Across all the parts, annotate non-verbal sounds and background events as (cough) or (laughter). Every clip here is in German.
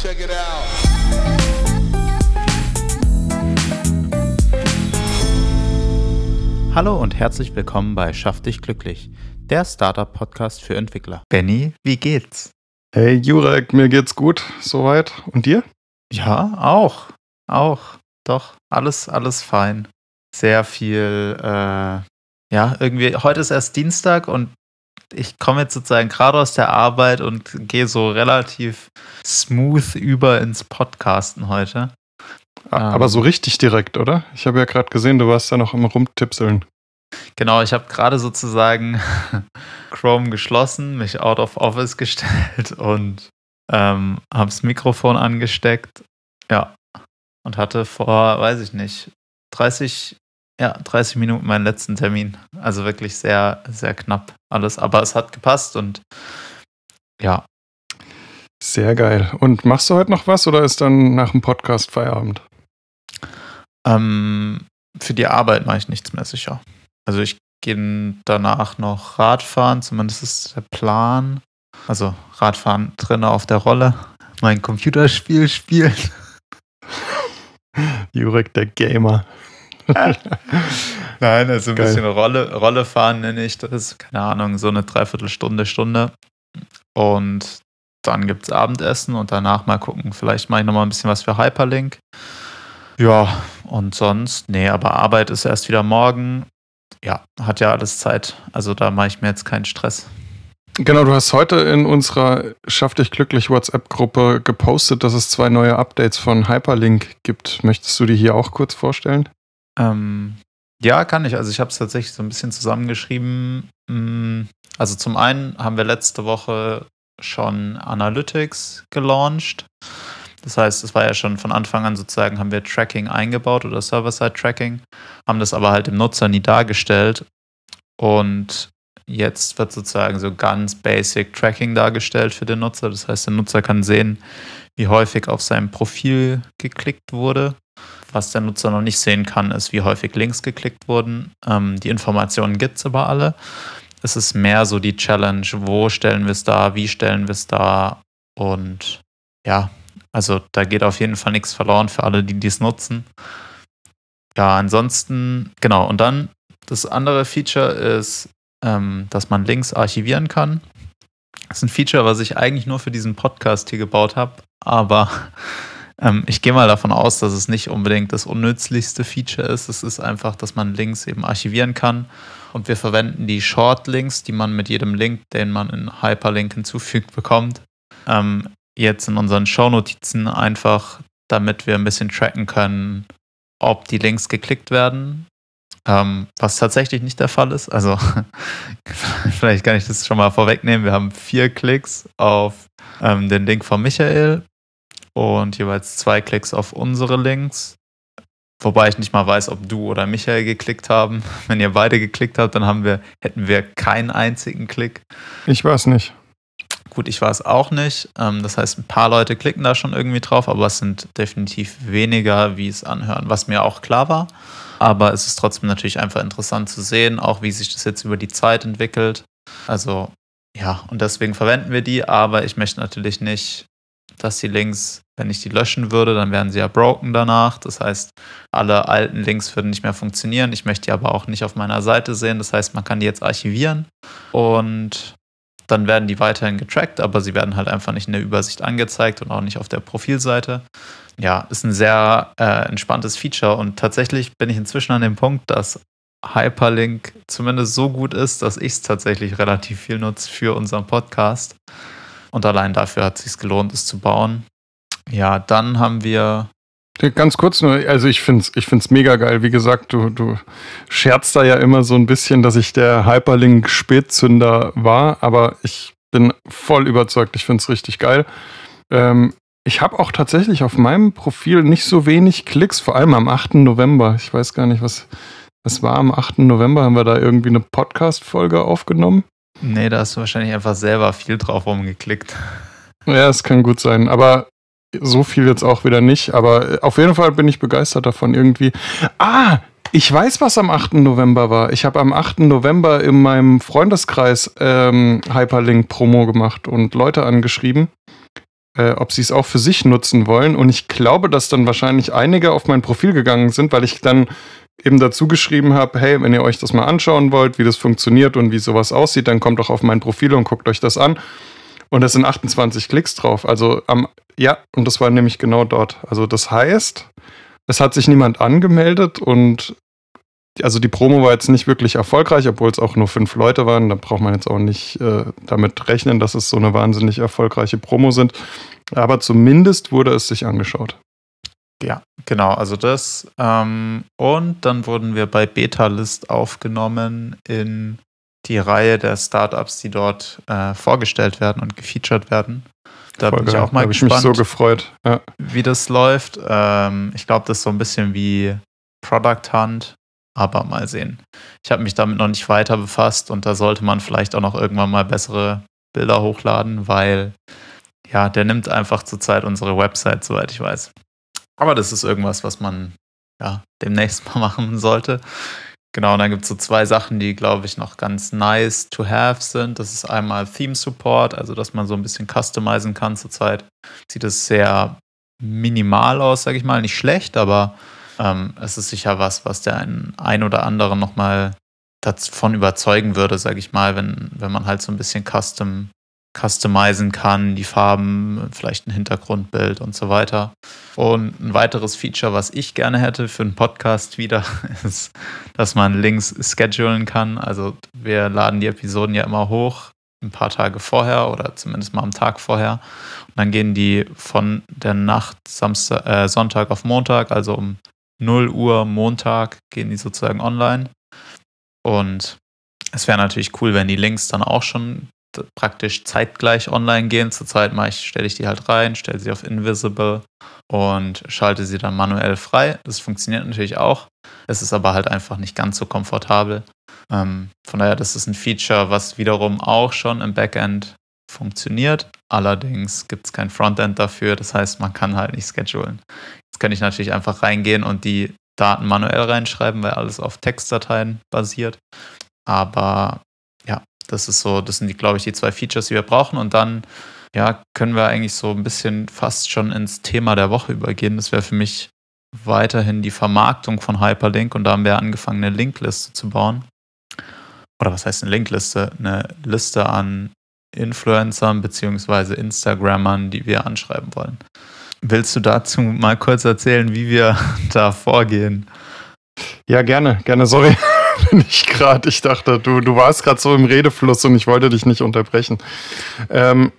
Check it out. Hallo und herzlich willkommen bei Schaff dich glücklich, der Startup-Podcast für Entwickler. Benny, wie geht's? Hey Jurek, mir geht's gut, soweit. Und dir? Ja, auch. Auch. Doch, alles, alles fein. Sehr viel, äh, ja, irgendwie, heute ist erst Dienstag und ich komme jetzt sozusagen gerade aus der Arbeit und gehe so relativ smooth über ins Podcasten heute. Ah, Aber so richtig direkt, oder? Ich habe ja gerade gesehen, du warst da noch am Rumtipseln. Genau, ich habe gerade sozusagen (laughs) Chrome geschlossen, mich out of office (laughs) gestellt und ähm, habe das Mikrofon angesteckt. Ja, und hatte vor, weiß ich nicht, 30, ja, 30 Minuten meinen letzten Termin. Also wirklich sehr, sehr knapp alles. Aber es hat gepasst und ja. Sehr geil. Und machst du heute noch was oder ist dann nach dem Podcast Feierabend? Ähm, für die Arbeit mache ich nichts mehr sicher. Also ich gehe danach noch Radfahren, zumindest ist der Plan. Also Radfahren drin auf der Rolle, mein Computerspiel spielen. (laughs) Jurek, der Gamer. (laughs) Nein, also ein Geil. bisschen Rolle, Rolle fahren nenne ich das. Keine Ahnung, so eine Dreiviertelstunde, Stunde. Und dann gibt es Abendessen und danach mal gucken. Vielleicht mache ich nochmal ein bisschen was für Hyperlink. Ja, und sonst, nee, aber Arbeit ist erst wieder morgen. Ja, hat ja alles Zeit. Also da mache ich mir jetzt keinen Stress. Genau, du hast heute in unserer Schaff dich glücklich WhatsApp-Gruppe gepostet, dass es zwei neue Updates von Hyperlink gibt. Möchtest du die hier auch kurz vorstellen? Ähm, ja, kann ich. Also ich habe es tatsächlich so ein bisschen zusammengeschrieben. Mm, also zum einen haben wir letzte Woche schon Analytics gelauncht. Das heißt, es war ja schon von Anfang an sozusagen, haben wir Tracking eingebaut oder Server-Side-Tracking, haben das aber halt dem Nutzer nie dargestellt. Und jetzt wird sozusagen so ganz basic Tracking dargestellt für den Nutzer. Das heißt, der Nutzer kann sehen, wie häufig auf seinem Profil geklickt wurde. Was der Nutzer noch nicht sehen kann, ist, wie häufig Links geklickt wurden. Ähm, die Informationen gibt es aber alle. Es ist mehr so die Challenge, wo stellen wir es da, wie stellen wir es da und ja, also da geht auf jeden Fall nichts verloren für alle, die dies nutzen. Ja, ansonsten, genau, und dann das andere Feature ist, ähm, dass man Links archivieren kann. Das ist ein Feature, was ich eigentlich nur für diesen Podcast hier gebaut habe, aber ähm, ich gehe mal davon aus, dass es nicht unbedingt das unnützlichste Feature ist. Es ist einfach, dass man Links eben archivieren kann und wir verwenden die Short-Links, die man mit jedem Link, den man in Hyperlink hinzufügt, bekommt, ähm, jetzt in unseren Shownotizen einfach, damit wir ein bisschen tracken können, ob die Links geklickt werden. Ähm, was tatsächlich nicht der Fall ist. Also, (laughs) vielleicht kann ich das schon mal vorwegnehmen. Wir haben vier Klicks auf ähm, den Link von Michael und jeweils zwei Klicks auf unsere Links. Wobei ich nicht mal weiß, ob du oder Michael geklickt haben. (laughs) Wenn ihr beide geklickt habt, dann haben wir, hätten wir keinen einzigen Klick. Ich weiß nicht. Gut, ich war es auch nicht. Ähm, das heißt, ein paar Leute klicken da schon irgendwie drauf, aber es sind definitiv weniger, wie es anhören, was mir auch klar war. Aber es ist trotzdem natürlich einfach interessant zu sehen, auch wie sich das jetzt über die Zeit entwickelt. Also ja, und deswegen verwenden wir die, aber ich möchte natürlich nicht dass die Links, wenn ich die löschen würde, dann wären sie ja broken danach. Das heißt, alle alten Links würden nicht mehr funktionieren. Ich möchte die aber auch nicht auf meiner Seite sehen. Das heißt, man kann die jetzt archivieren und dann werden die weiterhin getrackt, aber sie werden halt einfach nicht in der Übersicht angezeigt und auch nicht auf der Profilseite. Ja, ist ein sehr äh, entspanntes Feature und tatsächlich bin ich inzwischen an dem Punkt, dass Hyperlink zumindest so gut ist, dass ich es tatsächlich relativ viel nutze für unseren Podcast. Und allein dafür hat es sich gelohnt, es zu bauen. Ja, dann haben wir. Ganz kurz nur, also ich finde es ich find's mega geil. Wie gesagt, du, du scherzt da ja immer so ein bisschen, dass ich der Hyperlink-Spätzünder war, aber ich bin voll überzeugt, ich finde es richtig geil. Ähm, ich habe auch tatsächlich auf meinem Profil nicht so wenig Klicks, vor allem am 8. November. Ich weiß gar nicht, was, was war am 8. November, haben wir da irgendwie eine Podcast-Folge aufgenommen. Nee, da hast du wahrscheinlich einfach selber viel drauf rumgeklickt. Ja, es kann gut sein, aber so viel jetzt auch wieder nicht. Aber auf jeden Fall bin ich begeistert davon irgendwie. Ah, ich weiß, was am 8. November war. Ich habe am 8. November in meinem Freundeskreis ähm, Hyperlink-Promo gemacht und Leute angeschrieben. äh, ob sie es auch für sich nutzen wollen. Und ich glaube, dass dann wahrscheinlich einige auf mein Profil gegangen sind, weil ich dann eben dazu geschrieben habe, hey, wenn ihr euch das mal anschauen wollt, wie das funktioniert und wie sowas aussieht, dann kommt doch auf mein Profil und guckt euch das an. Und es sind 28 Klicks drauf. Also am, ja, und das war nämlich genau dort. Also das heißt, es hat sich niemand angemeldet und also die Promo war jetzt nicht wirklich erfolgreich, obwohl es auch nur fünf Leute waren. Da braucht man jetzt auch nicht äh, damit rechnen, dass es so eine wahnsinnig erfolgreiche Promo sind. Aber zumindest wurde es sich angeschaut. Ja, genau, also das. Ähm, und dann wurden wir bei Betalist aufgenommen in die Reihe der Startups, die dort äh, vorgestellt werden und gefeatured werden. Da Voll bin ich auch mal gespannt, ich mich so gefreut. Ja. wie das läuft. Ähm, ich glaube, das ist so ein bisschen wie Product Hunt, aber mal sehen. Ich habe mich damit noch nicht weiter befasst und da sollte man vielleicht auch noch irgendwann mal bessere Bilder hochladen, weil ja, der nimmt einfach zurzeit unsere Website, soweit ich weiß. Aber das ist irgendwas, was man ja demnächst (laughs) mal machen sollte. Genau, und dann gibt es so zwei Sachen, die, glaube ich, noch ganz nice to have sind. Das ist einmal Theme Support, also dass man so ein bisschen customizen kann zurzeit. Sieht es sehr minimal aus, sage ich mal. Nicht schlecht, aber ähm, es ist sicher was, was der einen ein oder anderen nochmal davon überzeugen würde, sage ich mal, wenn, wenn man halt so ein bisschen custom customizen kann, die Farben, vielleicht ein Hintergrundbild und so weiter. Und ein weiteres Feature, was ich gerne hätte für einen Podcast wieder, (laughs) ist, dass man Links schedulen kann. Also wir laden die Episoden ja immer hoch, ein paar Tage vorher oder zumindest mal am Tag vorher. Und dann gehen die von der Nacht Samstag, äh, Sonntag auf Montag, also um 0 Uhr Montag, gehen die sozusagen online. Und es wäre natürlich cool, wenn die Links dann auch schon praktisch zeitgleich online gehen. Zurzeit stelle ich die halt rein, stelle sie auf Invisible und schalte sie dann manuell frei. Das funktioniert natürlich auch. Es ist aber halt einfach nicht ganz so komfortabel. Ähm, von daher, das ist ein Feature, was wiederum auch schon im Backend funktioniert. Allerdings gibt es kein Frontend dafür. Das heißt, man kann halt nicht schedulen. Jetzt kann ich natürlich einfach reingehen und die Daten manuell reinschreiben, weil alles auf Textdateien basiert. Aber das ist so, das sind glaube ich, die zwei Features, die wir brauchen. Und dann, ja, können wir eigentlich so ein bisschen fast schon ins Thema der Woche übergehen. Das wäre für mich weiterhin die Vermarktung von Hyperlink und da haben wir angefangen, eine Linkliste zu bauen. Oder was heißt eine Linkliste? Eine Liste an Influencern bzw. Instagrammern, die wir anschreiben wollen. Willst du dazu mal kurz erzählen, wie wir (laughs) da vorgehen? Ja, gerne, gerne, sorry. (laughs) bin ich gerade. Ich dachte, du, du warst gerade so im Redefluss und ich wollte dich nicht unterbrechen. Ähm,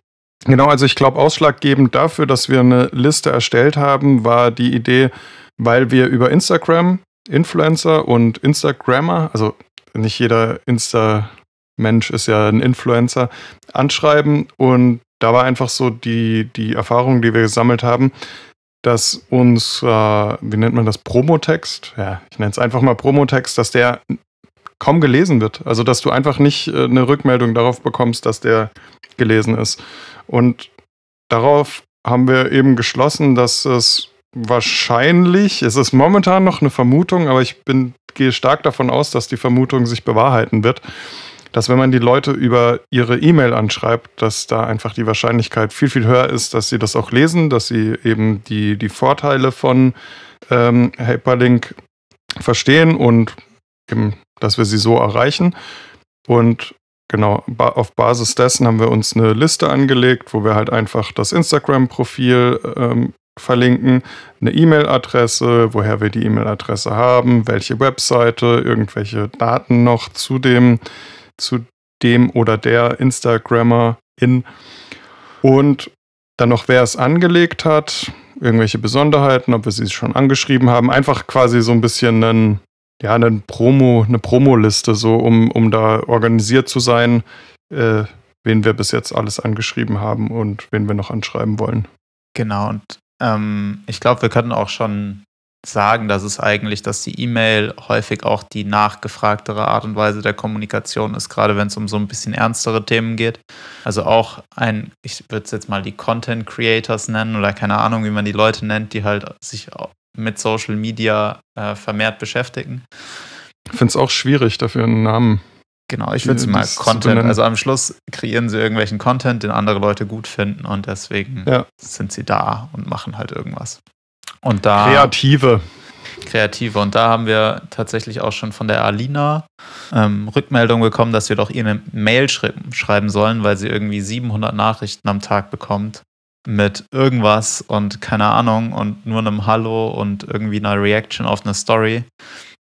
genau, also ich glaube, ausschlaggebend dafür, dass wir eine Liste erstellt haben, war die Idee, weil wir über Instagram Influencer und Instagrammer, also nicht jeder Insta-Mensch ist ja ein Influencer, anschreiben und da war einfach so die, die Erfahrung, die wir gesammelt haben, dass uns, äh, wie nennt man das, Promotext, ja, ich nenne es einfach mal Promotext, dass der kaum gelesen wird. Also, dass du einfach nicht äh, eine Rückmeldung darauf bekommst, dass der gelesen ist. Und darauf haben wir eben geschlossen, dass es wahrscheinlich, es ist momentan noch eine Vermutung, aber ich bin, gehe stark davon aus, dass die Vermutung sich bewahrheiten wird, dass wenn man die Leute über ihre E-Mail anschreibt, dass da einfach die Wahrscheinlichkeit viel, viel höher ist, dass sie das auch lesen, dass sie eben die, die Vorteile von ähm, Hyperlink verstehen und eben dass wir sie so erreichen. Und genau, auf Basis dessen haben wir uns eine Liste angelegt, wo wir halt einfach das Instagram-Profil ähm, verlinken, eine E-Mail-Adresse, woher wir die E-Mail-Adresse haben, welche Webseite, irgendwelche Daten noch zu dem, zu dem oder der Instagrammer in und dann noch, wer es angelegt hat, irgendwelche Besonderheiten, ob wir sie schon angeschrieben haben, einfach quasi so ein bisschen einen ja, eine Promo, eine Promoliste, so um, um da organisiert zu sein, äh, wen wir bis jetzt alles angeschrieben haben und wen wir noch anschreiben wollen. Genau, und ähm, ich glaube, wir können auch schon sagen, dass es eigentlich, dass die E-Mail häufig auch die nachgefragtere Art und Weise der Kommunikation ist, gerade wenn es um so ein bisschen ernstere Themen geht. Also auch ein, ich würde es jetzt mal die Content Creators nennen oder keine Ahnung, wie man die Leute nennt, die halt sich mit Social Media äh, vermehrt beschäftigen. Ich finde es auch schwierig, dafür einen Namen Genau, ich würde sie mal Content, also am Schluss kreieren sie irgendwelchen Content, den andere Leute gut finden und deswegen ja. sind sie da und machen halt irgendwas. Und da. Kreative. Kreative. Und da haben wir tatsächlich auch schon von der Alina ähm, Rückmeldung bekommen, dass wir doch ihr eine Mail schreiben sollen, weil sie irgendwie 700 Nachrichten am Tag bekommt mit irgendwas und keine Ahnung und nur einem Hallo und irgendwie einer Reaction auf eine Story.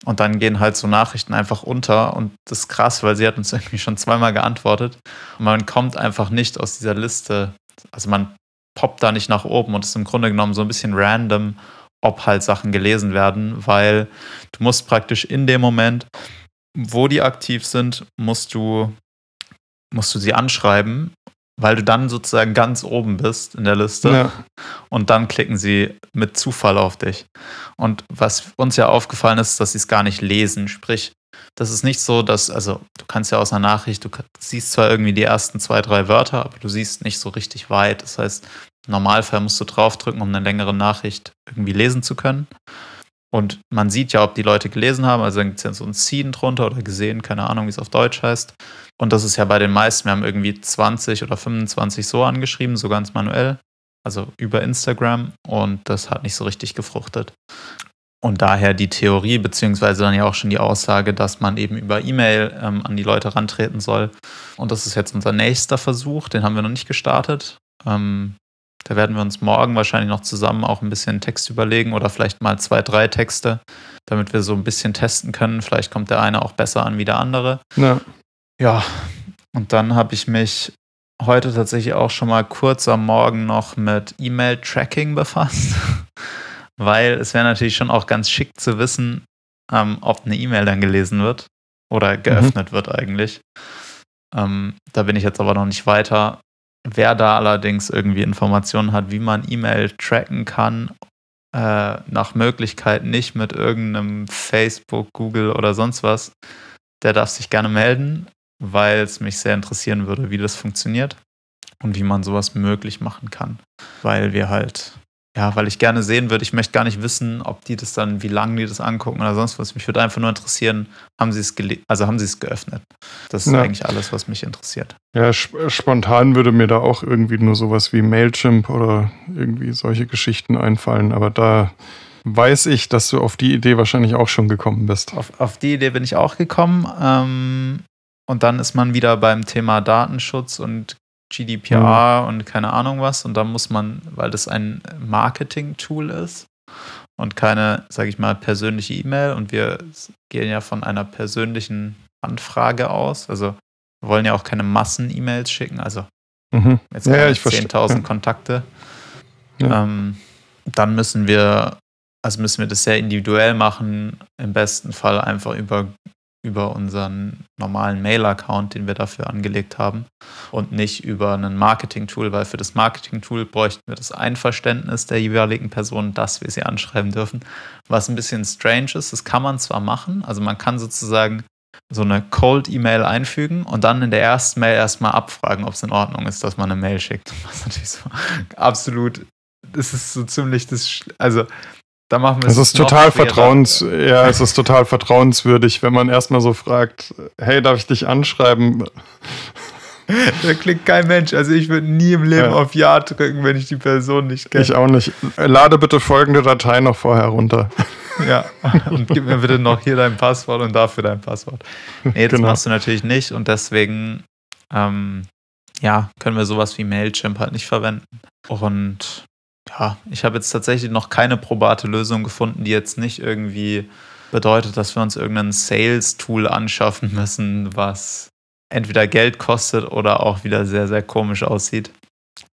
Und dann gehen halt so Nachrichten einfach unter und das ist krass, weil sie hat uns (laughs) irgendwie schon zweimal geantwortet und man kommt einfach nicht aus dieser Liste. Also man poppt da nicht nach oben und ist im Grunde genommen so ein bisschen random, ob halt Sachen gelesen werden, weil du musst praktisch in dem Moment, wo die aktiv sind, musst du, musst du sie anschreiben weil du dann sozusagen ganz oben bist in der Liste ja. und dann klicken sie mit Zufall auf dich. Und was uns ja aufgefallen ist, dass sie es gar nicht lesen. Sprich, das ist nicht so, dass, also du kannst ja aus einer Nachricht, du siehst zwar irgendwie die ersten zwei, drei Wörter, aber du siehst nicht so richtig weit. Das heißt, im Normalfall musst du draufdrücken, um eine längere Nachricht irgendwie lesen zu können. Und man sieht ja, ob die Leute gelesen haben. Also dann gibt es ja so ein Scene drunter oder gesehen, keine Ahnung, wie es auf Deutsch heißt. Und das ist ja bei den meisten. Wir haben irgendwie 20 oder 25 so angeschrieben, so ganz manuell. Also über Instagram. Und das hat nicht so richtig gefruchtet. Und daher die Theorie, beziehungsweise dann ja auch schon die Aussage, dass man eben über E-Mail ähm, an die Leute rantreten soll. Und das ist jetzt unser nächster Versuch, den haben wir noch nicht gestartet. Ähm, da werden wir uns morgen wahrscheinlich noch zusammen auch ein bisschen Text überlegen oder vielleicht mal zwei, drei Texte, damit wir so ein bisschen testen können. Vielleicht kommt der eine auch besser an wie der andere. Ja. Ja, und dann habe ich mich heute tatsächlich auch schon mal kurz am Morgen noch mit E-Mail-Tracking befasst, (laughs) weil es wäre natürlich schon auch ganz schick zu wissen, ähm, ob eine E-Mail dann gelesen wird oder geöffnet mhm. wird eigentlich. Ähm, da bin ich jetzt aber noch nicht weiter. Wer da allerdings irgendwie Informationen hat, wie man E-Mail tracken kann, äh, nach Möglichkeit nicht mit irgendeinem Facebook, Google oder sonst was, der darf sich gerne melden, weil es mich sehr interessieren würde, wie das funktioniert und wie man sowas möglich machen kann. Weil wir halt ja, weil ich gerne sehen würde, ich möchte gar nicht wissen, ob die das dann, wie lange die das angucken oder sonst was. Mich würde einfach nur interessieren, haben sie es also haben sie es geöffnet. Das ist ja. eigentlich alles, was mich interessiert. Ja, spontan würde mir da auch irgendwie nur sowas wie Mailchimp oder irgendwie solche Geschichten einfallen, aber da weiß ich, dass du auf die Idee wahrscheinlich auch schon gekommen bist. Auf, auf die Idee bin ich auch gekommen. Ähm, und dann ist man wieder beim Thema Datenschutz und GDPR mhm. und keine Ahnung was. Und da muss man, weil das ein Marketing-Tool ist und keine, sage ich mal, persönliche E-Mail und wir gehen ja von einer persönlichen Anfrage aus. Also wir wollen ja auch keine Massen-E-Mails schicken, also mhm. jetzt ja, 10.000 ja. Kontakte. Ja. Ähm, dann müssen wir, also müssen wir das sehr individuell machen, im besten Fall einfach über über unseren normalen Mail-Account, den wir dafür angelegt haben und nicht über ein Marketing-Tool, weil für das Marketing-Tool bräuchten wir das Einverständnis der jeweiligen Person, dass wir sie anschreiben dürfen, was ein bisschen strange ist. Das kann man zwar machen, also man kann sozusagen so eine Cold-E-Mail einfügen und dann in der ersten Mail erstmal abfragen, ob es in Ordnung ist, dass man eine Mail schickt. (laughs) Was natürlich so (laughs) absolut, das ist so ziemlich das, also da machen wir es. Es ist total vertrauens, ja, es ist total vertrauenswürdig, wenn man erstmal so fragt, hey, darf ich dich anschreiben? (laughs) Da klickt kein Mensch. Also ich würde nie im Leben ja. auf Ja drücken, wenn ich die Person nicht kenne. Ich auch nicht. Lade bitte folgende Datei noch vorher runter. (laughs) Ja, und gib mir bitte noch hier dein Passwort und dafür dein Passwort. Nee, das genau. machst du natürlich nicht und deswegen ähm, ja, können wir sowas wie Mailchimp halt nicht verwenden. Und ja, ich habe jetzt tatsächlich noch keine probate Lösung gefunden, die jetzt nicht irgendwie bedeutet, dass wir uns irgendein Sales-Tool anschaffen müssen, was entweder Geld kostet oder auch wieder sehr, sehr komisch aussieht.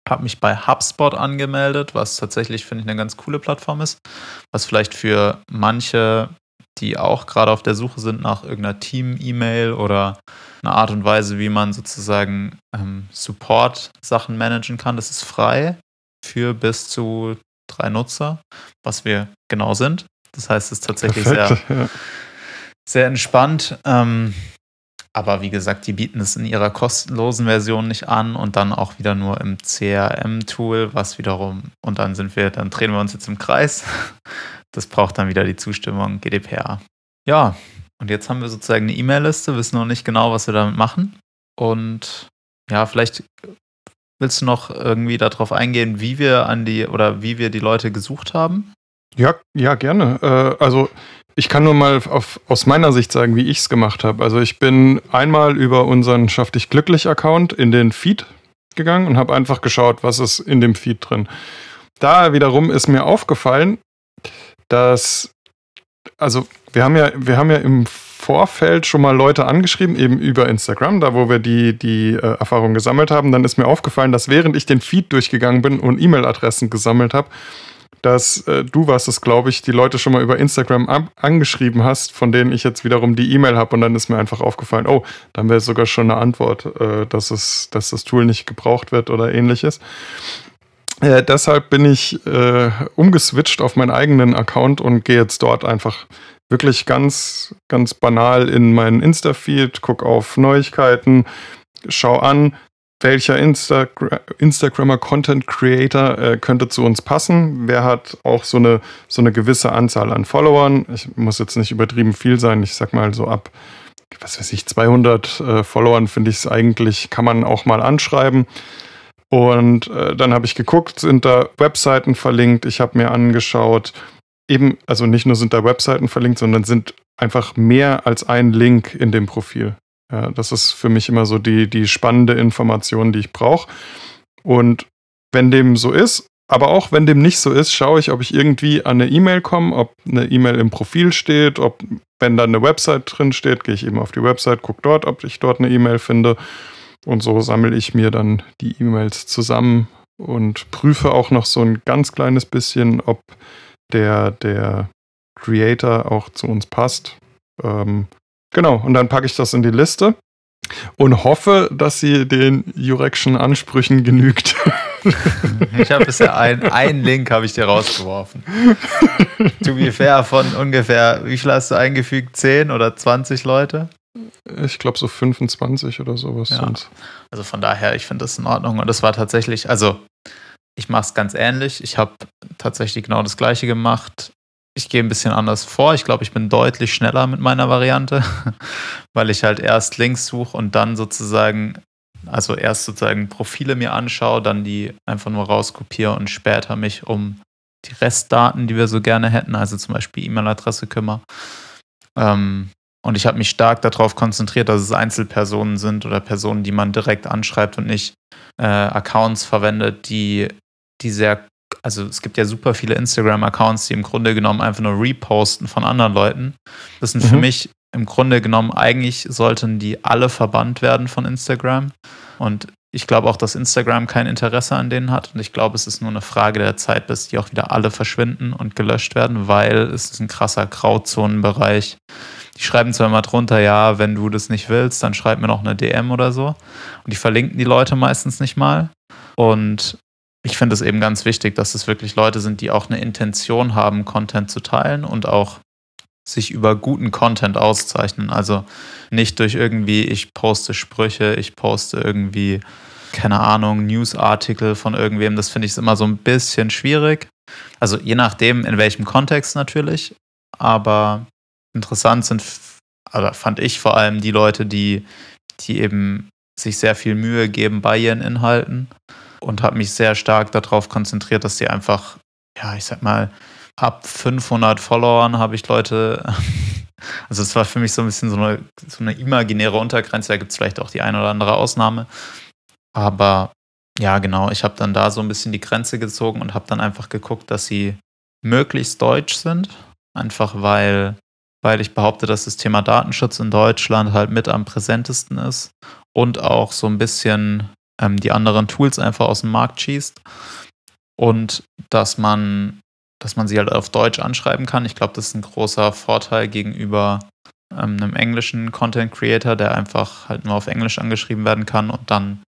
Habe mich bei HubSpot angemeldet, was tatsächlich, finde ich, eine ganz coole Plattform ist, was vielleicht für manche, die auch gerade auf der Suche sind nach irgendeiner Team-E-Mail oder einer Art und Weise, wie man sozusagen ähm, Support-Sachen managen kann, das ist frei für bis zu drei Nutzer, was wir genau sind. Das heißt, es ist tatsächlich sehr, ja. sehr entspannt. Ähm, aber wie gesagt, die bieten es in ihrer kostenlosen Version nicht an und dann auch wieder nur im CRM-Tool, was wiederum, und dann sind wir, dann drehen wir uns jetzt im Kreis. Das braucht dann wieder die Zustimmung GDPR. Ja, Und jetzt haben wir sozusagen eine E-Mail-Liste, wissen noch nicht genau, was wir damit machen. Und ja, vielleicht willst du noch irgendwie darauf eingehen, wie wir an die oder wie wir die Leute gesucht haben? Ja, ja, gerne. Äh, also ich kann nur mal auf, aus meiner Sicht sagen, wie ich es gemacht habe. Also ich bin einmal über unseren Schaff dich glücklich Account in den Feed gegangen und habe einfach geschaut, was ist in dem Feed drin. Da wiederum ist mir aufgefallen, dass also wir haben ja wir haben ja im Vorfeld schon mal Leute angeschrieben, eben über Instagram, da wo wir die, die äh, Erfahrung gesammelt haben. Dann ist mir aufgefallen, dass während ich den Feed durchgegangen bin und E-Mail-Adressen gesammelt habe, dass äh, du warst es, glaube ich, die Leute schon mal über Instagram angeschrieben hast, von denen ich jetzt wiederum die E-Mail habe und dann ist mir einfach aufgefallen, oh, dann wäre sogar schon eine Antwort, äh, dass, es, dass das Tool nicht gebraucht wird oder ähnliches. Äh, deshalb bin ich äh, umgeswitcht auf meinen eigenen Account und gehe jetzt dort einfach wirklich ganz, ganz banal in meinen Insta-Feed, gucke auf Neuigkeiten, schau an, welcher Instagra Instagrammer Content Creator äh, könnte zu uns passen? Wer hat auch so eine, so eine gewisse Anzahl an Followern? Ich muss jetzt nicht übertrieben viel sein. Ich sag mal so ab, was weiß ich, 200 äh, Followern finde ich es eigentlich, kann man auch mal anschreiben. Und äh, dann habe ich geguckt, sind da Webseiten verlinkt. Ich habe mir angeschaut, eben, also nicht nur sind da Webseiten verlinkt, sondern sind einfach mehr als ein Link in dem Profil. Ja, das ist für mich immer so die, die spannende Information, die ich brauche. Und wenn dem so ist, aber auch wenn dem nicht so ist, schaue ich, ob ich irgendwie an eine E-Mail komme, ob eine E-Mail im Profil steht, ob, wenn da eine Website drin steht, gehe ich eben auf die Website, gucke dort, ob ich dort eine E-Mail finde. Und so sammle ich mir dann die E-Mails zusammen und prüfe auch noch so ein ganz kleines bisschen, ob der, der Creator auch zu uns passt. Ähm, Genau, und dann packe ich das in die Liste und hoffe, dass sie den Jurekschen Ansprüchen genügt. (laughs) Ich habe bisher ein, einen Link habe ich dir rausgeworfen. to be fair, von ungefähr, wie viel hast du eingefügt? 10 oder 20 Leute? Ich glaube so 25 oder sowas. Ja. Also von daher, ich finde das in Ordnung. Und das war tatsächlich, also ich mache es ganz ähnlich. Ich habe tatsächlich genau das gleiche gemacht ich gehe ein bisschen anders vor. Ich glaube, ich bin deutlich schneller mit meiner Variante, (laughs) weil ich halt erst Links suche und dann sozusagen, also erst sozusagen Profile mir anschaue, dann die einfach nur rauskopiere und später mich um die Restdaten, die wir so gerne hätten, also zum Beispiel E-Mail-Adresse kümmere. Ähm, und ich habe mich stark darauf konzentriert, dass es Einzelpersonen sind oder Personen, die man direkt anschreibt und nicht äh, Accounts verwendet, die, die sehr also es gibt ja super viele Instagram-Accounts, die im Grunde genommen einfach nur reposten von anderen Leuten. Das sind mhm. für mich im Grunde genommen eigentlich sollten die alle verbannt werden von Instagram. Und ich glaube auch, dass Instagram kein Interesse an denen hat. Und ich glaube, es ist nur eine Frage der Zeit, bis die auch wieder alle verschwinden und gelöscht werden, weil es ist ein krasser Grauzonenbereich. Die schreiben zwar immer drunter, ja, wenn du das nicht willst, dann schreib mir noch eine DM oder so. Und die verlinken die Leute meistens nicht mal. Und ich finde es eben ganz wichtig, dass es wirklich Leute sind, die auch eine Intention haben, Content zu teilen und auch sich über guten Content auszeichnen. Also nicht durch irgendwie, ich poste Sprüche, ich poste irgendwie, keine Ahnung, Newsartikel von irgendwem. Das finde ich immer so ein bisschen schwierig. Also je nachdem, in welchem Kontext natürlich. Aber interessant sind, oder fand ich vor allem die Leute, die, die eben sich sehr viel Mühe geben bei ihren Inhalten und habe mich sehr stark darauf konzentriert, dass sie einfach, ja, ich sag mal, ab 500 Followern habe ich Leute, (laughs) also es war für mich so ein bisschen so eine, so eine imaginäre Untergrenze, da gibt es vielleicht auch die eine oder andere Ausnahme, aber ja, genau, ich habe dann da so ein bisschen die Grenze gezogen und habe dann einfach geguckt, dass sie möglichst deutsch sind, einfach weil weil ich behaupte, dass das Thema Datenschutz in Deutschland halt mit am präsentesten ist und auch so ein bisschen ähm, die anderen Tools einfach aus dem Markt schießt und dass man, dass man sie halt auf Deutsch anschreiben kann. Ich glaube, das ist ein großer Vorteil gegenüber ähm, einem englischen Content Creator, der einfach halt nur auf Englisch angeschrieben werden kann und dann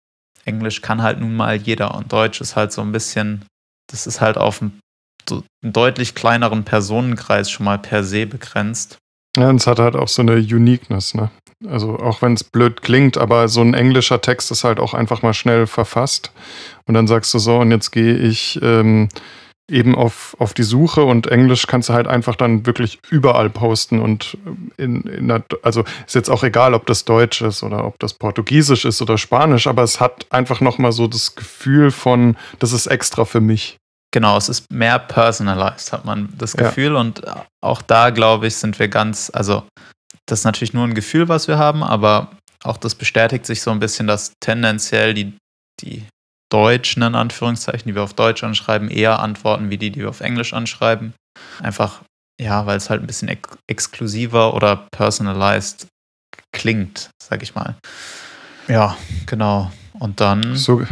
Englisch kann halt nun mal jeder und Deutsch ist halt so ein bisschen, das ist halt auf einen, einen deutlich kleineren Personenkreis schon mal per se begrenzt. Ja, und es hat halt auch so eine Uniqueness, ne? Also auch wenn es blöd klingt, aber so ein englischer Text ist halt auch einfach mal schnell verfasst. Und dann sagst du so, und jetzt gehe ich ähm, eben auf, auf die Suche und Englisch kannst du halt einfach dann wirklich überall posten und in, in der, also ist jetzt auch egal, ob das Deutsch ist oder ob das Portugiesisch ist oder Spanisch, aber es hat einfach nochmal so das Gefühl von, das ist extra für mich. Genau, es ist mehr personalized, hat man das Gefühl. Ja. Und auch da, glaube ich, sind wir ganz, also das ist natürlich nur ein Gefühl, was wir haben, aber auch das bestätigt sich so ein bisschen, dass tendenziell die, die Deutschen, in Anführungszeichen, die wir auf Deutsch anschreiben, eher antworten wie die, die wir auf Englisch anschreiben. Einfach, ja, weil es halt ein bisschen ex exklusiver oder personalized klingt, sag ich mal. Ja, genau. Und dann. So,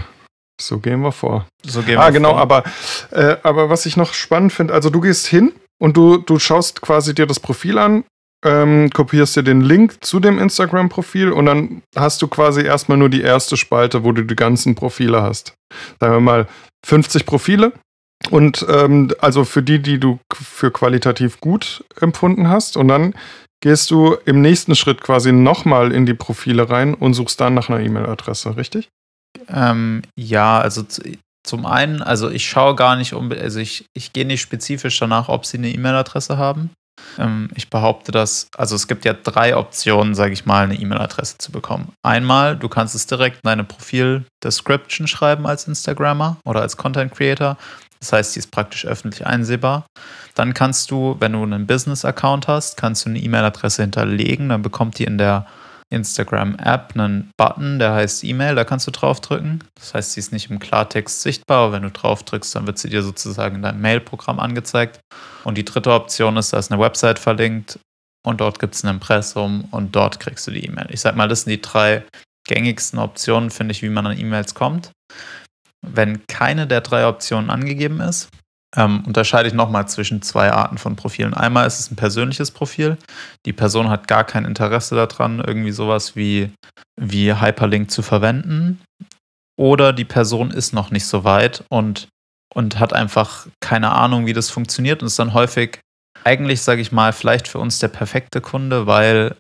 so gehen wir vor. So gehen ah, wir genau, vor. aber, äh, aber was ich noch spannend finde, also du gehst hin und du, du schaust quasi dir das Profil an, ähm, kopierst dir den Link zu dem Instagram-Profil und dann hast du quasi erstmal nur die erste Spalte, wo du die ganzen Profile hast. Sagen wir mal 50 Profile. Und ähm, also für die, die du für qualitativ gut empfunden hast. Und dann gehst du im nächsten Schritt quasi nochmal in die Profile rein und suchst dann nach einer E-Mail-Adresse, richtig? Ähm, ja, also zum einen, also ich schaue gar nicht um, also ich, ich gehe nicht spezifisch danach, ob sie eine E-Mail-Adresse haben. Ähm, ich behaupte, dass, also es gibt ja drei Optionen, sage ich mal, eine E-Mail-Adresse zu bekommen. Einmal, du kannst es direkt in deine Profil-Description schreiben als Instagrammer oder als Content Creator. Das heißt, die ist praktisch öffentlich einsehbar. Dann kannst du, wenn du einen Business-Account hast, kannst du eine E-Mail-Adresse hinterlegen. Dann bekommt die in der Instagram-App einen Button, der heißt E-Mail, da kannst du draufdrücken. Das heißt, sie ist nicht im Klartext sichtbar, aber wenn du draufdrückst, dann wird sie dir sozusagen in deinem Mail-Programm angezeigt. Und die dritte Option ist, da ist eine Website verlinkt und dort gibt es ein Impressum und dort kriegst du die E-Mail. Ich sag mal, das sind die drei gängigsten Optionen, finde ich, wie man an E-Mails kommt. Wenn keine der drei Optionen angegeben ist, ähm, unterscheide ich nochmal zwischen zwei Arten von Profilen. Einmal ist es ein persönliches Profil. Die Person hat gar kein Interesse daran, irgendwie sowas wie, wie Hyperlink zu verwenden. Oder die Person ist noch nicht so weit und, und hat einfach keine Ahnung, wie das funktioniert und ist dann häufig eigentlich, sage ich mal, vielleicht für uns der perfekte Kunde, weil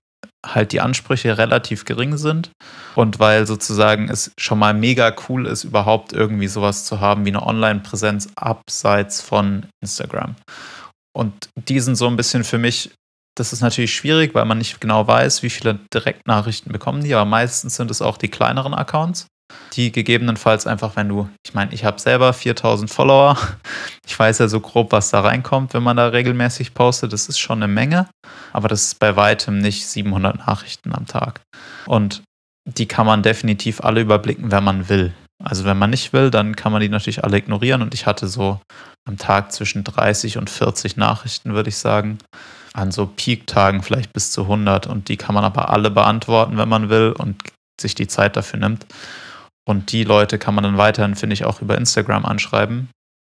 halt die Ansprüche relativ gering sind und weil sozusagen es schon mal mega cool ist, überhaupt irgendwie sowas zu haben wie eine Online-Präsenz abseits von Instagram. Und die sind so ein bisschen für mich, das ist natürlich schwierig, weil man nicht genau weiß, wie viele Direktnachrichten bekommen die, aber meistens sind es auch die kleineren Accounts die gegebenenfalls einfach, wenn du, ich meine, ich habe selber 4000 Follower, ich weiß ja so grob, was da reinkommt, wenn man da regelmäßig postet, das ist schon eine Menge, aber das ist bei weitem nicht 700 Nachrichten am Tag. Und die kann man definitiv alle überblicken, wenn man will. Also wenn man nicht will, dann kann man die natürlich alle ignorieren und ich hatte so am Tag zwischen 30 und 40 Nachrichten, würde ich sagen. An so Peak-Tagen vielleicht bis zu 100 und die kann man aber alle beantworten, wenn man will und sich die Zeit dafür nimmt. Und die Leute kann man dann weiterhin, finde ich, auch über Instagram anschreiben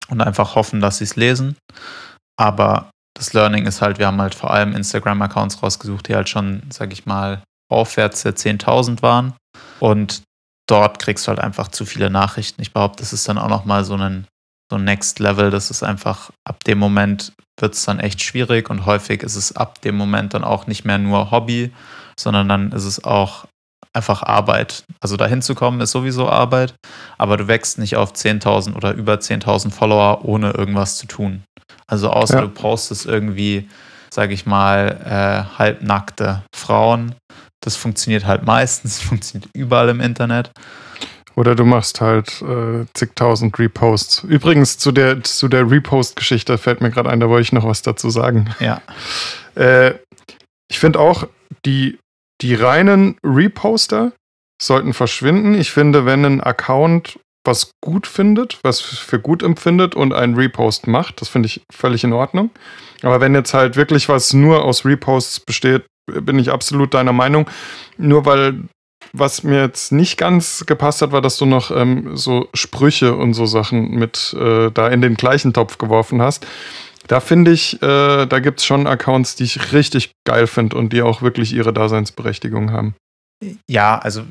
und einfach hoffen, dass sie es lesen. Aber das Learning ist halt, wir haben halt vor allem Instagram-Accounts rausgesucht, die halt schon, sag ich mal, aufwärts der 10.000 waren. Und dort kriegst du halt einfach zu viele Nachrichten. Ich behaupte, das ist dann auch nochmal so ein, so Next Level. Das ist einfach, ab dem Moment wird es dann echt schwierig und häufig ist es ab dem Moment dann auch nicht mehr nur Hobby, sondern dann ist es auch einfach Arbeit. Also dahin zu kommen ist sowieso Arbeit, aber du wächst nicht auf 10.000 oder über 10.000 Follower, ohne irgendwas zu tun. Also außer ja. du postest irgendwie, sage ich mal, äh, halbnackte Frauen. Das funktioniert halt meistens, (laughs) funktioniert überall im Internet. Oder du machst halt äh, zigtausend Reposts. Übrigens, zu der, zu der Repost-Geschichte fällt mir gerade ein, da wollte ich noch was dazu sagen. Ja. Äh, ich finde auch, die die reinen Reposter sollten verschwinden. Ich finde, wenn ein Account was gut findet, was für gut empfindet und einen Repost macht, das finde ich völlig in Ordnung. Aber wenn jetzt halt wirklich was nur aus Reposts besteht, bin ich absolut deiner Meinung. Nur weil was mir jetzt nicht ganz gepasst hat, war, dass du noch ähm, so Sprüche und so Sachen mit äh, da in den gleichen Topf geworfen hast. Da finde ich, äh, da gibt es schon Accounts, die ich richtig geil finde und die auch wirklich ihre Daseinsberechtigung haben. Ja, also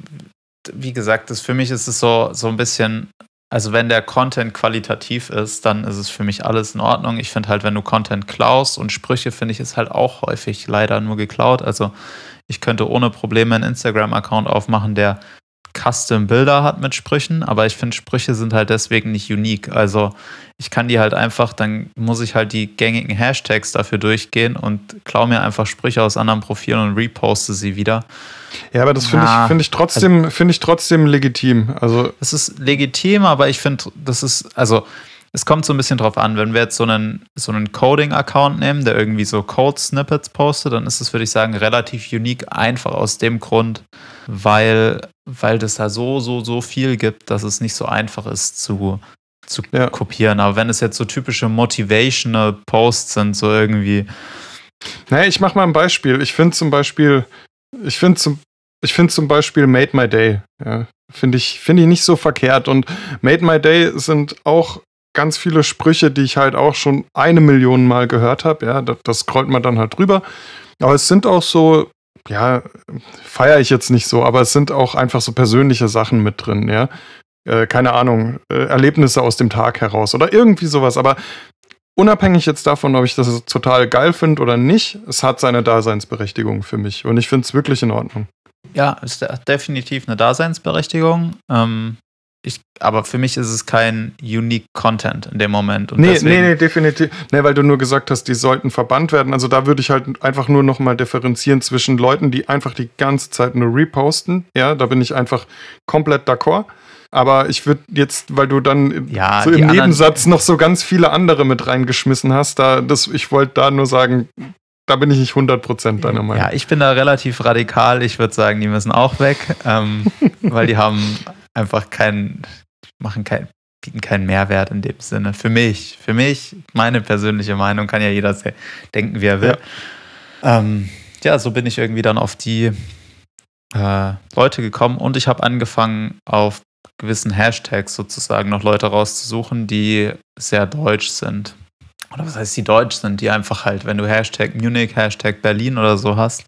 wie gesagt, das, für mich ist es so, so ein bisschen, also wenn der Content qualitativ ist, dann ist es für mich alles in Ordnung. Ich finde halt, wenn du Content klaust und Sprüche, finde ich, ist halt auch häufig leider nur geklaut. Also ich könnte ohne Probleme einen Instagram-Account aufmachen, der Custom-Bilder hat mit Sprüchen, aber ich finde, Sprüche sind halt deswegen nicht unique. Also ich kann die halt einfach, dann muss ich halt die gängigen Hashtags dafür durchgehen und klaue mir einfach Sprüche aus anderen Profilen und reposte sie wieder. Ja, aber das finde ich, find ich, trotzdem, also, ich trotzdem legitim. Also es ist legitim, aber ich finde, das ist, also es kommt so ein bisschen drauf an, wenn wir jetzt so einen, so einen Coding-Account nehmen, der irgendwie so Code-Snippets postet, dann ist es, würde ich sagen, relativ unique, einfach aus dem Grund, weil, weil das da so, so, so viel gibt, dass es nicht so einfach ist zu, zu ja. kopieren. Aber wenn es jetzt so typische motivational Posts sind, so irgendwie. Naja, ich mache mal ein Beispiel. Ich finde zum Beispiel, ich finde zum, ich finde zum Beispiel Made My Day. Ja, finde ich, finde ich nicht so verkehrt. Und Made My Day sind auch ganz viele Sprüche, die ich halt auch schon eine Million Mal gehört habe. Ja, das, das scrollt man dann halt drüber. Aber es sind auch so, ja, feiere ich jetzt nicht so, aber es sind auch einfach so persönliche Sachen mit drin, ja. Äh, keine Ahnung, äh, Erlebnisse aus dem Tag heraus oder irgendwie sowas. Aber unabhängig jetzt davon, ob ich das total geil finde oder nicht, es hat seine Daseinsberechtigung für mich. Und ich finde es wirklich in Ordnung. Ja, ist definitiv eine Daseinsberechtigung. Ähm, ich, aber für mich ist es kein unique Content in dem Moment. Und nee, deswegen, nee, nee, definitiv. Nee, weil du nur gesagt hast, die sollten verbannt werden. Also da würde ich halt einfach nur nochmal differenzieren zwischen Leuten, die einfach die ganze Zeit nur reposten. Ja, da bin ich einfach komplett d'accord. Aber ich würde jetzt, weil du dann ja, so im Nebensatz noch so ganz viele andere mit reingeschmissen hast, da, das, ich wollte da nur sagen, da bin ich nicht 100% deiner Meinung. Ja, ich bin da relativ radikal. Ich würde sagen, die müssen auch weg, ähm, (laughs) weil die haben einfach keinen, machen keinen, bieten keinen Mehrwert in dem Sinne. Für mich, für mich, meine persönliche Meinung, kann ja jeder denken, wie er will. Ja, ähm, ja so bin ich irgendwie dann auf die äh, Leute gekommen und ich habe angefangen, auf gewissen Hashtags sozusagen noch Leute rauszusuchen, die sehr deutsch sind. Oder was heißt, die deutsch sind, die einfach halt, wenn du Hashtag Munich, Hashtag Berlin oder so hast,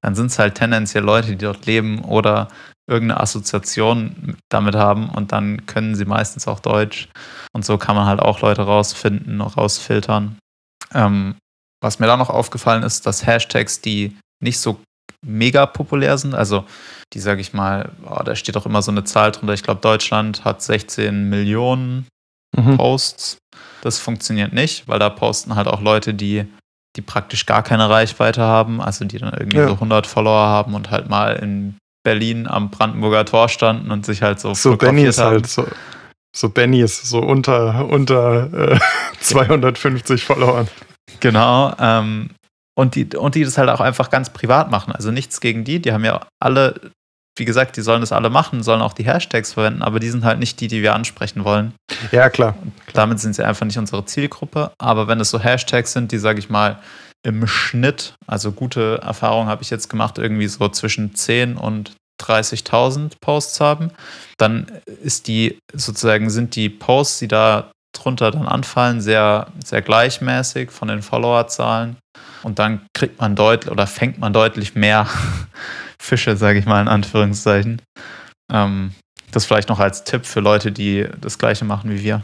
dann sind es halt tendenziell Leute, die dort leben oder irgendeine Assoziation damit haben und dann können sie meistens auch Deutsch. Und so kann man halt auch Leute rausfinden, rausfiltern. Ähm, was mir da noch aufgefallen ist, dass Hashtags, die nicht so mega populär sind, also die sage ich mal, oh, da steht auch immer so eine Zahl drunter. Ich glaube, Deutschland hat 16 Millionen mhm. Posts. Das funktioniert nicht, weil da posten halt auch Leute, die, die praktisch gar keine Reichweite haben, also die dann irgendwie ja. so 100 Follower haben und halt mal in Berlin am Brandenburger Tor standen und sich halt so So Benny ist halt so. So Benny ist so unter, unter äh, (laughs) 250 Followern. Genau. Ähm, und, die, und die das halt auch einfach ganz privat machen. Also nichts gegen die. Die haben ja alle, wie gesagt, die sollen das alle machen, sollen auch die Hashtags verwenden, aber die sind halt nicht die, die wir ansprechen wollen. Ja, klar. Und damit sind sie einfach nicht unsere Zielgruppe. Aber wenn es so Hashtags sind, die, sage ich mal, im Schnitt, also gute Erfahrung habe ich jetzt gemacht, irgendwie so zwischen 10 und 30.000 Posts haben, dann ist die sozusagen sind die Posts, die da drunter dann anfallen, sehr, sehr gleichmäßig von den Followerzahlen. Und dann kriegt man deutlich oder fängt man deutlich mehr (laughs) Fische, sage ich mal in Anführungszeichen. Ähm, das vielleicht noch als Tipp für Leute, die das gleiche machen wie wir.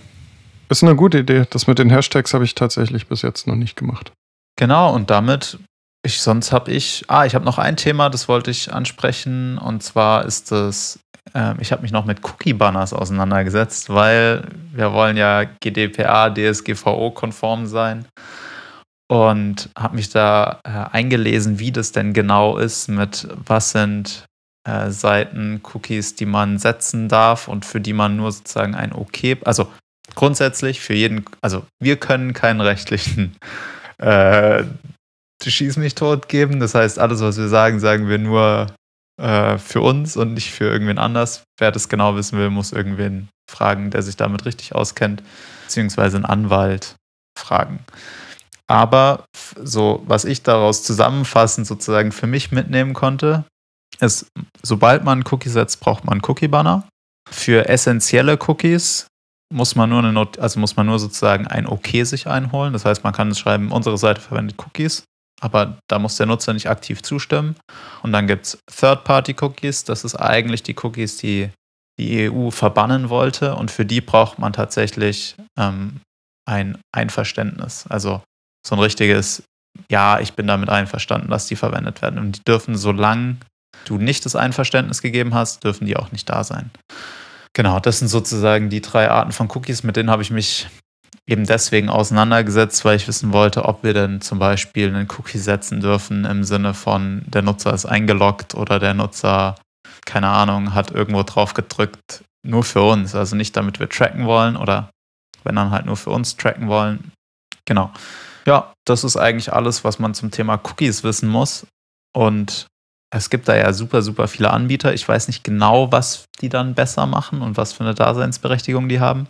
Ist eine gute Idee. Das mit den Hashtags habe ich tatsächlich bis jetzt noch nicht gemacht. Genau, und damit, ich, sonst habe ich, ah, ich habe noch ein Thema, das wollte ich ansprechen, und zwar ist das, äh, ich habe mich noch mit Cookie-Banners auseinandergesetzt, weil wir wollen ja GDPR, DSGVO-konform sein und habe mich da äh, eingelesen, wie das denn genau ist, mit was sind äh, Seiten, Cookies, die man setzen darf und für die man nur sozusagen ein Okay, also grundsätzlich für jeden, also wir können keinen rechtlichen äh, Schieß mich tot geben. Das heißt, alles, was wir sagen, sagen wir nur äh, für uns und nicht für irgendwen anders. Wer das genau wissen will, muss irgendwen fragen, der sich damit richtig auskennt, beziehungsweise einen Anwalt fragen. Aber so, was ich daraus zusammenfassend sozusagen für mich mitnehmen konnte, ist, sobald man Cookie setzt, braucht man Cookie-Banner. Für essentielle Cookies muss man nur eine Not also muss man nur sozusagen ein Okay sich einholen. Das heißt, man kann es schreiben, unsere Seite verwendet Cookies, aber da muss der Nutzer nicht aktiv zustimmen. Und dann gibt es Third-Party-Cookies, das ist eigentlich die Cookies, die die EU verbannen wollte. Und für die braucht man tatsächlich ähm, ein Einverständnis. Also so ein richtiges, ja, ich bin damit einverstanden, dass die verwendet werden. Und die dürfen so lang du nicht das Einverständnis gegeben hast, dürfen die auch nicht da sein. Genau, das sind sozusagen die drei Arten von Cookies, mit denen habe ich mich eben deswegen auseinandergesetzt, weil ich wissen wollte, ob wir denn zum Beispiel einen Cookie setzen dürfen im Sinne von, der Nutzer ist eingeloggt oder der Nutzer, keine Ahnung, hat irgendwo drauf gedrückt, nur für uns. Also nicht damit wir tracken wollen oder wenn dann halt nur für uns tracken wollen. Genau. Ja, das ist eigentlich alles, was man zum Thema Cookies wissen muss. Und es gibt da ja super, super viele Anbieter. Ich weiß nicht genau, was die dann besser machen und was für eine Daseinsberechtigung die haben.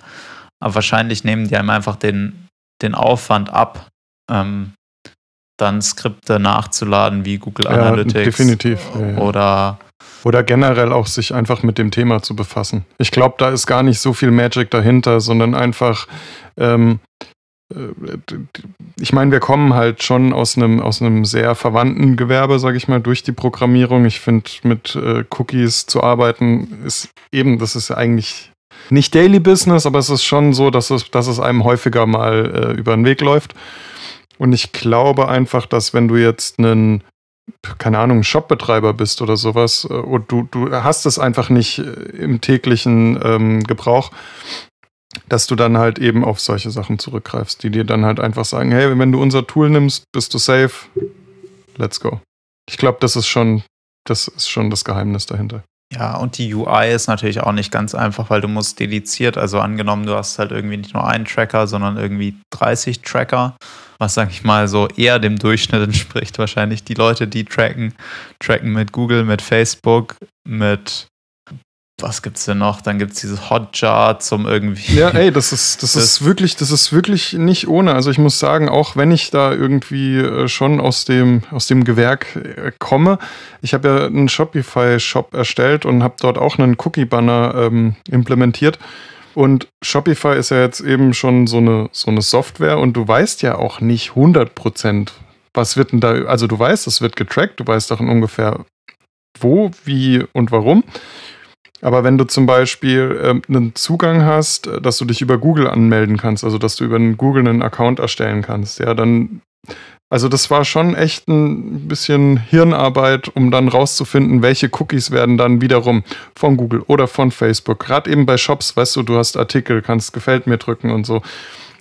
Aber wahrscheinlich nehmen die einem einfach den, den Aufwand ab, ähm, dann Skripte nachzuladen wie Google Analytics. Ja, definitiv. Ja, Oder oder generell auch sich einfach mit dem Thema zu befassen. Ich glaube, da ist gar nicht so viel Magic dahinter, sondern einfach, ähm, äh, ich meine, wir kommen halt schon aus einem aus einem sehr verwandten Gewerbe, sage ich mal, durch die Programmierung. Ich finde, mit äh, Cookies zu arbeiten ist eben, das ist eigentlich nicht Daily Business, aber es ist schon so, dass es, dass es einem häufiger mal äh, über den Weg läuft. Und ich glaube einfach, dass wenn du jetzt einen, keine Ahnung, Shopbetreiber bist oder sowas, äh, und du, du hast es einfach nicht äh, im täglichen ähm, Gebrauch, dass du dann halt eben auf solche Sachen zurückgreifst, die dir dann halt einfach sagen, hey, wenn du unser Tool nimmst, bist du safe, let's go. Ich glaube, das ist schon, das ist schon das Geheimnis dahinter. Ja, und die UI ist natürlich auch nicht ganz einfach, weil du musst dediziert, also angenommen, du hast halt irgendwie nicht nur einen Tracker, sondern irgendwie 30 Tracker, was sag ich mal so eher dem Durchschnitt (laughs) entspricht. Wahrscheinlich die Leute, die tracken, tracken mit Google, mit Facebook, mit was gibt's denn noch? Dann gibt's dieses Hotjar zum irgendwie. Ja, ey, das ist, das, das, ist wirklich, das ist wirklich nicht ohne. Also ich muss sagen, auch wenn ich da irgendwie äh, schon aus dem, aus dem Gewerk äh, komme, ich habe ja einen Shopify-Shop erstellt und habe dort auch einen Cookie-Banner ähm, implementiert. Und Shopify ist ja jetzt eben schon so eine, so eine Software und du weißt ja auch nicht 100 Prozent, was wird denn da, also du weißt, es wird getrackt, du weißt auch ungefähr wo, wie und warum. Aber wenn du zum Beispiel ähm, einen Zugang hast, äh, dass du dich über Google anmelden kannst, also dass du über einen Google einen Account erstellen kannst, ja, dann, also das war schon echt ein bisschen Hirnarbeit, um dann rauszufinden, welche Cookies werden dann wiederum von Google oder von Facebook. Gerade eben bei Shops, weißt du, du hast Artikel, kannst gefällt mir drücken und so.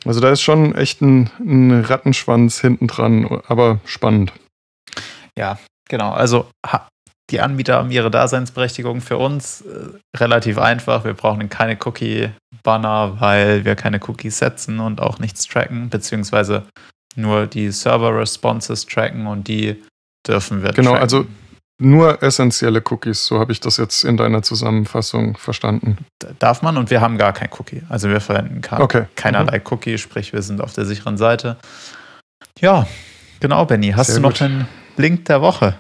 Also da ist schon echt ein, ein Rattenschwanz hinten dran, aber spannend. Ja, genau. Also die Anbieter haben ihre Daseinsberechtigung für uns äh, relativ einfach. Wir brauchen keine Cookie-Banner, weil wir keine Cookies setzen und auch nichts tracken, beziehungsweise nur die Server-Responses tracken und die dürfen wir genau, tracken. Genau, also nur essentielle Cookies, so habe ich das jetzt in deiner Zusammenfassung verstanden. Darf man und wir haben gar kein Cookie. Also wir verwenden okay. keinerlei mhm. Cookie, sprich wir sind auf der sicheren Seite. Ja, genau, Benny. Hast Sehr du noch gut. den Link der Woche?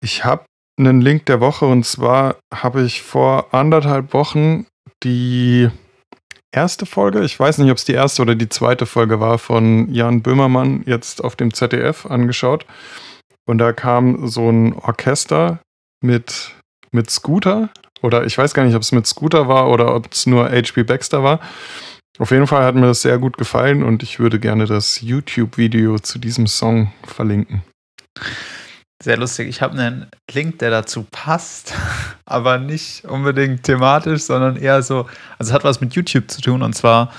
Ich habe einen Link der Woche und zwar habe ich vor anderthalb Wochen die erste Folge, ich weiß nicht, ob es die erste oder die zweite Folge war, von Jan Böhmermann jetzt auf dem ZDF angeschaut. Und da kam so ein Orchester mit, mit Scooter. Oder ich weiß gar nicht, ob es mit Scooter war oder ob es nur HB Baxter war. Auf jeden Fall hat mir das sehr gut gefallen und ich würde gerne das YouTube-Video zu diesem Song verlinken. Sehr lustig. Ich habe einen Link, der dazu passt, (laughs) aber nicht unbedingt thematisch, sondern eher so, also es hat was mit YouTube zu tun und zwar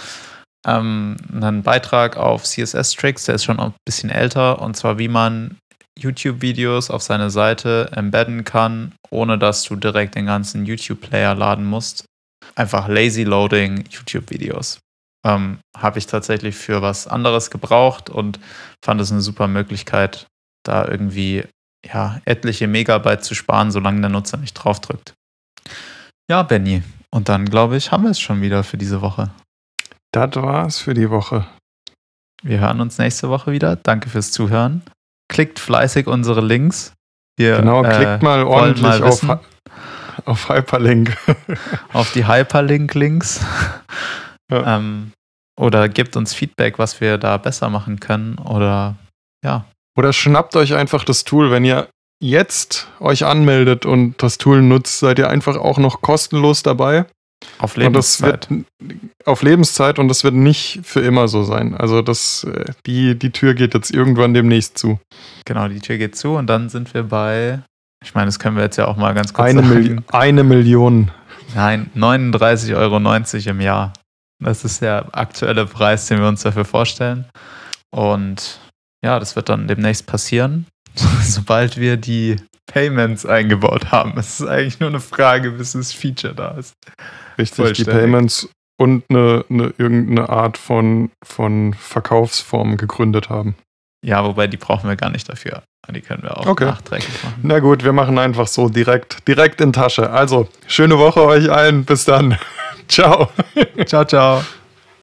ähm, einen Beitrag auf CSS Tricks, der ist schon ein bisschen älter und zwar wie man YouTube-Videos auf seine Seite embedden kann, ohne dass du direkt den ganzen YouTube-Player laden musst. Einfach Lazy Loading YouTube-Videos. Ähm, habe ich tatsächlich für was anderes gebraucht und fand es eine super Möglichkeit, da irgendwie ja, etliche Megabyte zu sparen, solange der Nutzer nicht draufdrückt. Ja, Benny. Und dann, glaube ich, haben wir es schon wieder für diese Woche. Das war's für die Woche. Wir hören uns nächste Woche wieder. Danke fürs Zuhören. Klickt fleißig unsere Links. Wir, genau, äh, klickt mal ordentlich mal auf, auf Hyperlink. (laughs) auf die Hyperlink-Links. Ja. Ähm, oder gebt uns Feedback, was wir da besser machen können. Oder ja, oder schnappt euch einfach das Tool, wenn ihr jetzt euch anmeldet und das Tool nutzt, seid ihr einfach auch noch kostenlos dabei. Auf Lebenszeit. Und das wird auf Lebenszeit und das wird nicht für immer so sein. Also das, äh, die, die Tür geht jetzt irgendwann demnächst zu. Genau, die Tür geht zu und dann sind wir bei Ich meine, das können wir jetzt ja auch mal ganz kurz eine, sagen. Mil eine Million. Nein, 39,90 Euro im Jahr. Das ist der aktuelle Preis, den wir uns dafür vorstellen. Und ja, das wird dann demnächst passieren, (laughs) sobald wir die Payments eingebaut haben. Es ist eigentlich nur eine Frage, bis das Feature da ist. Richtig, die Payments und eine, eine, irgendeine Art von, von Verkaufsform gegründet haben. Ja, wobei die brauchen wir gar nicht dafür. Die können wir auch okay. nachträglich machen. Na gut, wir machen einfach so direkt, direkt in Tasche. Also, schöne Woche euch allen. Bis dann. (laughs) ciao. Ciao, ciao.